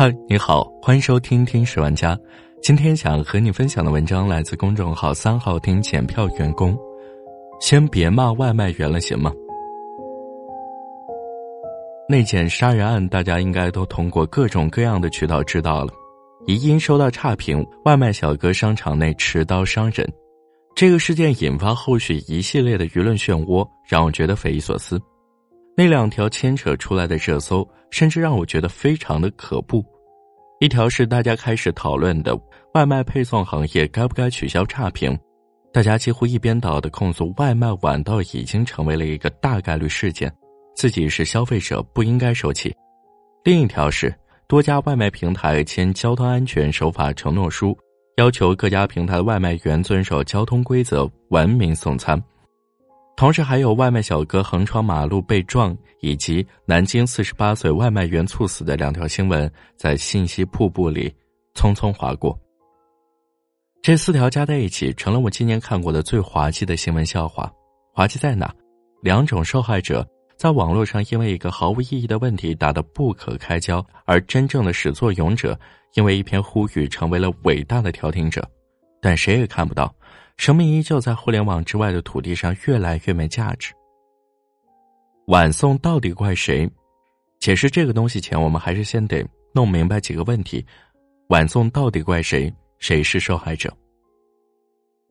嗨，你好，欢迎收听《听十万家》。今天想和你分享的文章来自公众号“三号厅检票员工”。先别骂外卖员了，行吗？那件杀人案，大家应该都通过各种各样的渠道知道了。疑因收到差评，外卖小哥商场内持刀伤人，这个事件引发后续一系列的舆论漩涡，让我觉得匪夷所思。那两条牵扯出来的热搜，甚至让我觉得非常的可怖。一条是大家开始讨论的外卖配送行业该不该取消差评，大家几乎一边倒的控诉外卖晚到已经成为了一个大概率事件，自己是消费者不应该受气。另一条是多家外卖平台签交通安全守法承诺书，要求各家平台外卖员遵守交通规则，文明送餐。同时，还有外卖小哥横穿马路被撞，以及南京四十八岁外卖员猝死的两条新闻，在信息瀑布里匆匆划过。这四条加在一起，成了我今年看过的最滑稽的新闻笑话。滑稽在哪？两种受害者在网络上因为一个毫无意义的问题打得不可开交，而真正的始作俑者因为一篇呼吁成为了伟大的调停者，但谁也看不到。生命依旧在互联网之外的土地上越来越没价值。晚送到底怪谁？解释这个东西前，我们还是先得弄明白几个问题：晚送到底怪谁？谁是受害者？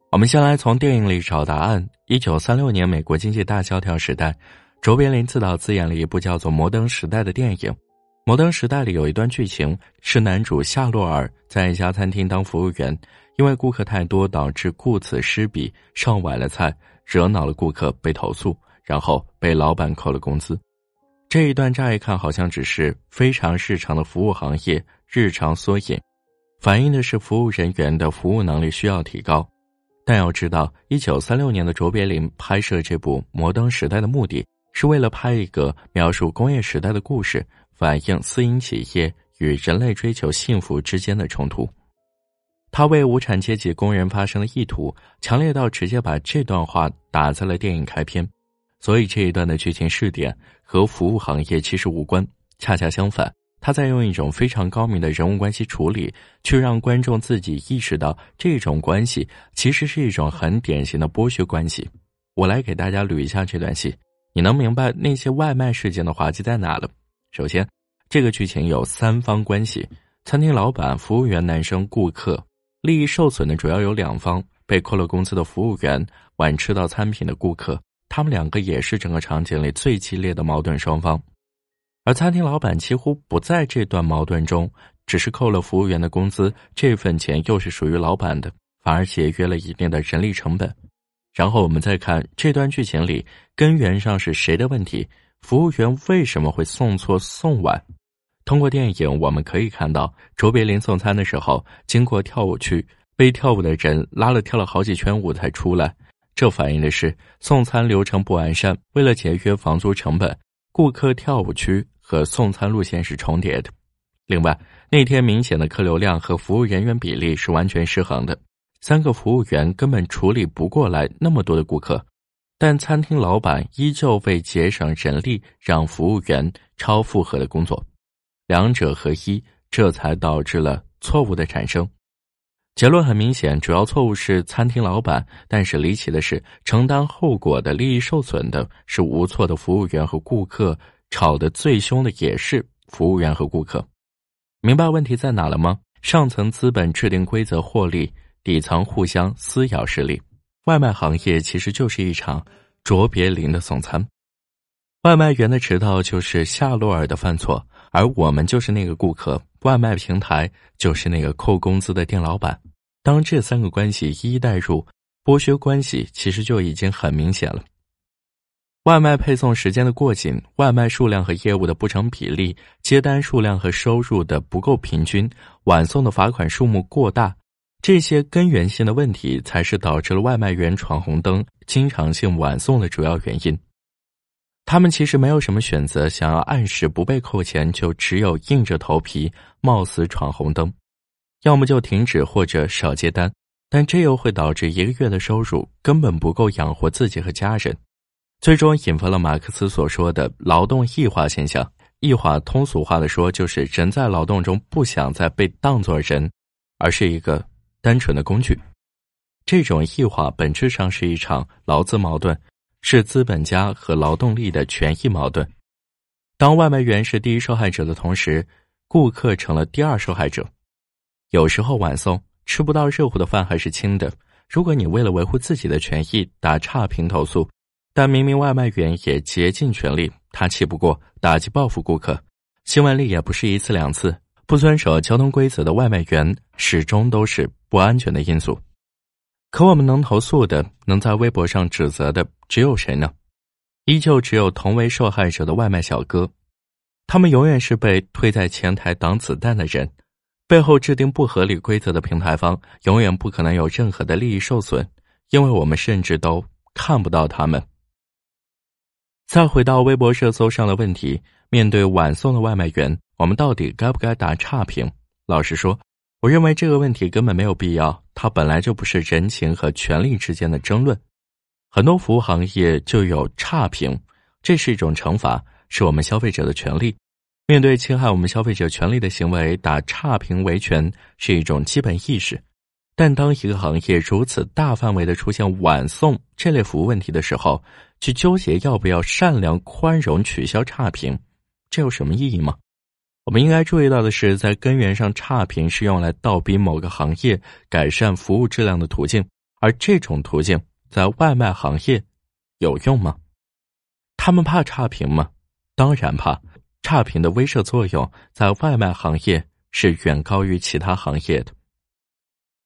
我们先来从电影里找答案。一九三六年，美国经济大萧条时代，卓别林自导自演了一部叫做《摩登时代》的电影。《摩登时代》里有一段剧情是男主夏洛尔在一家餐厅当服务员。因为顾客太多，导致顾此失彼，上晚了菜，惹恼了顾客，被投诉，然后被老板扣了工资。这一段乍一看好像只是非常日常的服务行业日常缩影，反映的是服务人员的服务能力需要提高。但要知道，一九三六年的卓别林拍摄这部《摩登时代》的目的是为了拍一个描述工业时代的故事，反映私营企业与人类追求幸福之间的冲突。他为无产阶级工人发声的意图强烈到直接把这段话打在了电影开篇，所以这一段的剧情试点和服务行业其实无关，恰恰相反，他在用一种非常高明的人物关系处理，去让观众自己意识到这种关系其实是一种很典型的剥削关系。我来给大家捋一下这段戏，你能明白那些外卖事件的滑稽在哪了？首先，这个剧情有三方关系：餐厅老板、服务员、男生、顾客。利益受损的主要有两方：被扣了工资的服务员，晚吃到餐品的顾客。他们两个也是整个场景里最激烈的矛盾双方。而餐厅老板几乎不在这段矛盾中，只是扣了服务员的工资，这份钱又是属于老板的，反而节约了一定的人力成本。然后我们再看这段剧情里，根源上是谁的问题？服务员为什么会送错送晚？通过电影，我们可以看到卓别林送餐的时候，经过跳舞区，被跳舞的人拉了跳了好几圈舞才出来。这反映的是送餐流程不完善。为了节约房租成本，顾客跳舞区和送餐路线是重叠的。另外，那天明显的客流量和服务人员比例是完全失衡的，三个服务员根本处理不过来那么多的顾客，但餐厅老板依旧为节省人力，让服务员超负荷的工作。两者合一，这才导致了错误的产生。结论很明显，主要错误是餐厅老板。但是离奇的是，承担后果的利益受损的是无错的服务员和顾客，吵得最凶的也是服务员和顾客。明白问题在哪了吗？上层资本制定规则获利，底层互相撕咬势力。外卖行业其实就是一场卓别林的送餐，外卖员的迟到就是夏洛尔的犯错。而我们就是那个顾客，外卖平台就是那个扣工资的店老板。当这三个关系一一带入，剥削关系其实就已经很明显了。外卖配送时间的过紧，外卖数量和业务的不成比例，接单数量和收入的不够平均，晚送的罚款数目过大，这些根源性的问题才是导致了外卖员闯红灯、经常性晚送的主要原因。他们其实没有什么选择，想要按时不被扣钱，就只有硬着头皮冒死闯红灯，要么就停止或者少接单，但这又会导致一个月的收入根本不够养活自己和家人，最终引发了马克思所说的劳动异化现象。异化通俗化的说，就是人在劳动中不想再被当作人，而是一个单纯的工具。这种异化本质上是一场劳资矛盾，是资本家和劳动力的权益矛盾。当外卖员是第一受害者的同时，顾客成了第二受害者。有时候晚送吃不到热乎的饭还是轻的，如果你为了维护自己的权益打差评投诉，但明明外卖员也竭尽全力，他气不过打击报复顾客，新闻里也不是一次两次。不遵守交通规则的外卖员始终都是不安全的因素。可我们能投诉的，能在微博上指责的，只有谁呢？依旧只有同为受害者的外卖小哥，他们永远是被推在前台挡子弹的人，背后制定不合理规则的平台方，永远不可能有任何的利益受损，因为我们甚至都看不到他们。再回到微博热搜上的问题，面对晚送的外卖员，我们到底该不该打差评？老实说，我认为这个问题根本没有必要，它本来就不是人情和权利之间的争论。很多服务行业就有差评，这是一种惩罚，是我们消费者的权利。面对侵害我们消费者权利的行为，打差评维权是一种基本意识。但当一个行业如此大范围的出现晚送这类服务问题的时候，去纠结要不要善良宽容取消差评，这有什么意义吗？我们应该注意到的是，在根源上，差评是用来倒逼某个行业改善服务质量的途径，而这种途径。在外卖行业有用吗？他们怕差评吗？当然怕。差评的威慑作用在外卖行业是远高于其他行业的。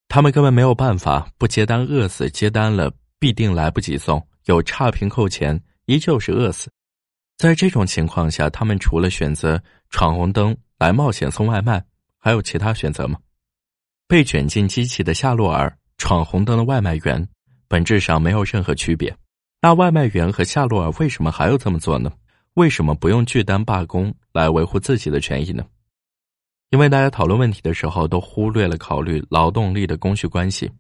他们根本没有办法不接单饿死，接单了必定来不及送，有差评扣钱，依旧是饿死。在这种情况下，他们除了选择闯红灯来冒险送外卖，还有其他选择吗？被卷进机器的夏洛尔，闯红灯的外卖员。本质上没有任何区别，那外卖员和夏洛尔为什么还要这么做呢？为什么不用拒单罢工来维护自己的权益呢？因为大家讨论问题的时候都忽略了考虑劳动力的供需关系。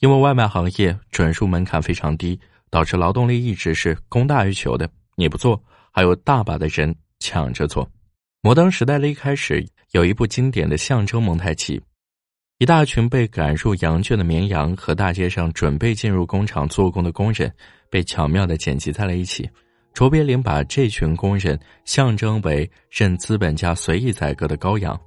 因为外卖行业准入门槛非常低，导致劳动力一直是供大于求的。你不做，还有大把的人抢着做。摩登时代的一开始有一部经典的象征蒙太奇。一大群被赶入羊圈的绵羊和大街上准备进入工厂做工的工人，被巧妙的剪辑在了一起。卓别林把这群工人象征为任资本家随意宰割的羔羊。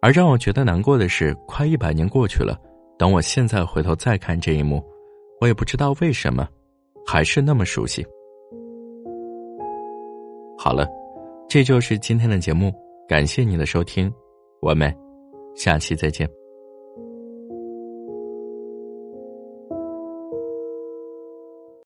而让我觉得难过的是，快一百年过去了，等我现在回头再看这一幕，我也不知道为什么，还是那么熟悉。好了，这就是今天的节目，感谢您的收听，我们。下期再见。